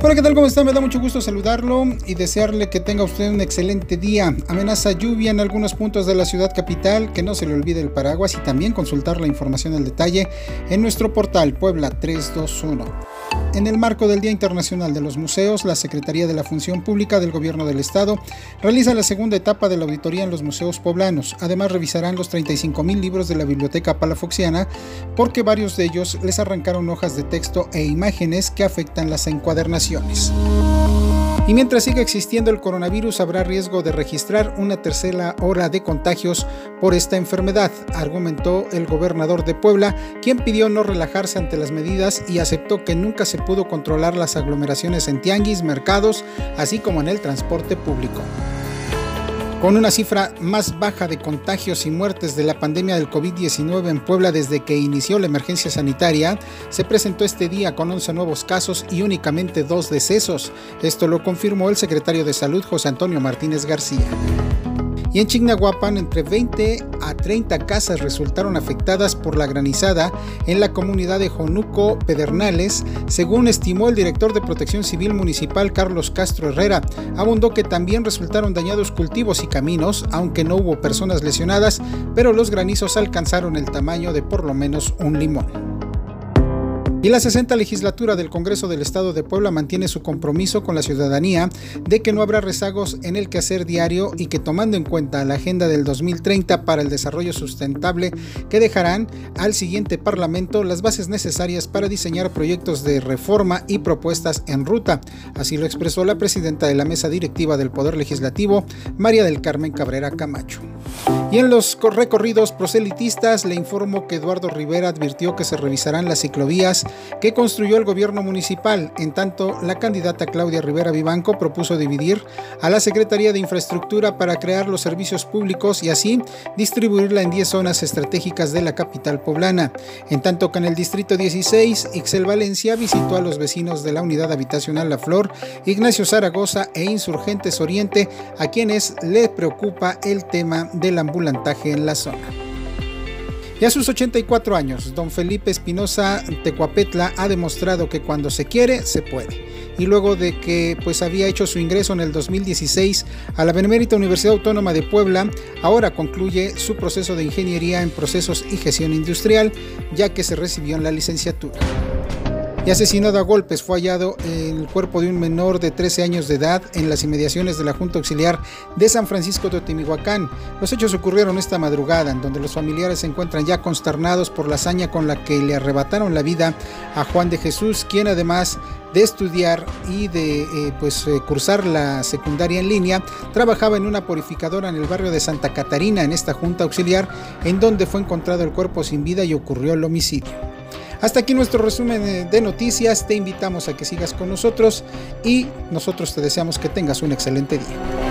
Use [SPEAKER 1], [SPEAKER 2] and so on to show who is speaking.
[SPEAKER 1] Hola, ¿qué tal? ¿Cómo está? Me da mucho gusto saludarlo y desearle que tenga usted un excelente día. Amenaza lluvia en algunos puntos de la ciudad capital, que no se le olvide el paraguas y también consultar la información al detalle en nuestro portal Puebla 321. En el marco del Día Internacional de los Museos, la Secretaría de la Función Pública del Gobierno del Estado realiza la segunda etapa de la auditoría en los museos poblanos. Además, revisarán los 35 mil libros de la Biblioteca Palafoxiana porque varios de ellos les arrancaron hojas de texto e imágenes que afectan las encuadernaciones. Y mientras siga existiendo el coronavirus, habrá riesgo de registrar una tercera hora de contagios por esta enfermedad, argumentó el gobernador de Puebla, quien pidió no relajarse ante las medidas y aceptó que nunca se pudo controlar las aglomeraciones en tianguis, mercados, así como en el transporte público. Con una cifra más baja de contagios y muertes de la pandemia del COVID-19 en Puebla desde que inició la emergencia sanitaria, se presentó este día con 11 nuevos casos y únicamente dos decesos. Esto lo confirmó el secretario de Salud José Antonio Martínez García. Y en Chignahuapan, entre 20 a 30 casas resultaron afectadas por la granizada en la comunidad de Jonuco Pedernales, según estimó el director de Protección Civil Municipal Carlos Castro Herrera. Abundó que también resultaron dañados cultivos y caminos, aunque no hubo personas lesionadas, pero los granizos alcanzaron el tamaño de por lo menos un limón. Y la 60 legislatura del Congreso del Estado de Puebla mantiene su compromiso con la ciudadanía de que no habrá rezagos en el quehacer diario y que tomando en cuenta la agenda del 2030 para el desarrollo sustentable que dejarán al siguiente Parlamento las bases necesarias para diseñar proyectos de reforma y propuestas en ruta. Así lo expresó la presidenta de la mesa directiva del Poder Legislativo, María del Carmen Cabrera Camacho. Y en los recorridos proselitistas le informo que Eduardo Rivera advirtió que se revisarán las ciclovías que construyó el gobierno municipal. En tanto, la candidata Claudia Rivera Vivanco propuso dividir a la Secretaría de Infraestructura para crear los servicios públicos y así distribuirla en 10 zonas estratégicas de la capital poblana. En tanto que en el distrito 16, Ixel Valencia visitó a los vecinos de la unidad habitacional La Flor, Ignacio Zaragoza e Insurgentes Oriente, a quienes les preocupa el tema del ambulantaje en la zona. Y a sus 84 años, don Felipe Espinosa Tecuapetla ha demostrado que cuando se quiere, se puede. Y luego de que pues había hecho su ingreso en el 2016 a la Benemérita Universidad Autónoma de Puebla, ahora concluye su proceso de ingeniería en procesos y gestión industrial, ya que se recibió en la licenciatura y asesinado a golpes. Fue hallado el cuerpo de un menor de 13 años de edad en las inmediaciones de la Junta Auxiliar de San Francisco de Otimihuacán. Los hechos ocurrieron esta madrugada, en donde los familiares se encuentran ya consternados por la hazaña con la que le arrebataron la vida a Juan de Jesús, quien además de estudiar y de eh, pues, eh, cursar la secundaria en línea, trabajaba en una purificadora en el barrio de Santa Catarina, en esta junta auxiliar, en donde fue encontrado el cuerpo sin vida y ocurrió el homicidio. Hasta aquí nuestro resumen de noticias. Te invitamos a que sigas con nosotros y nosotros te deseamos que tengas un excelente día.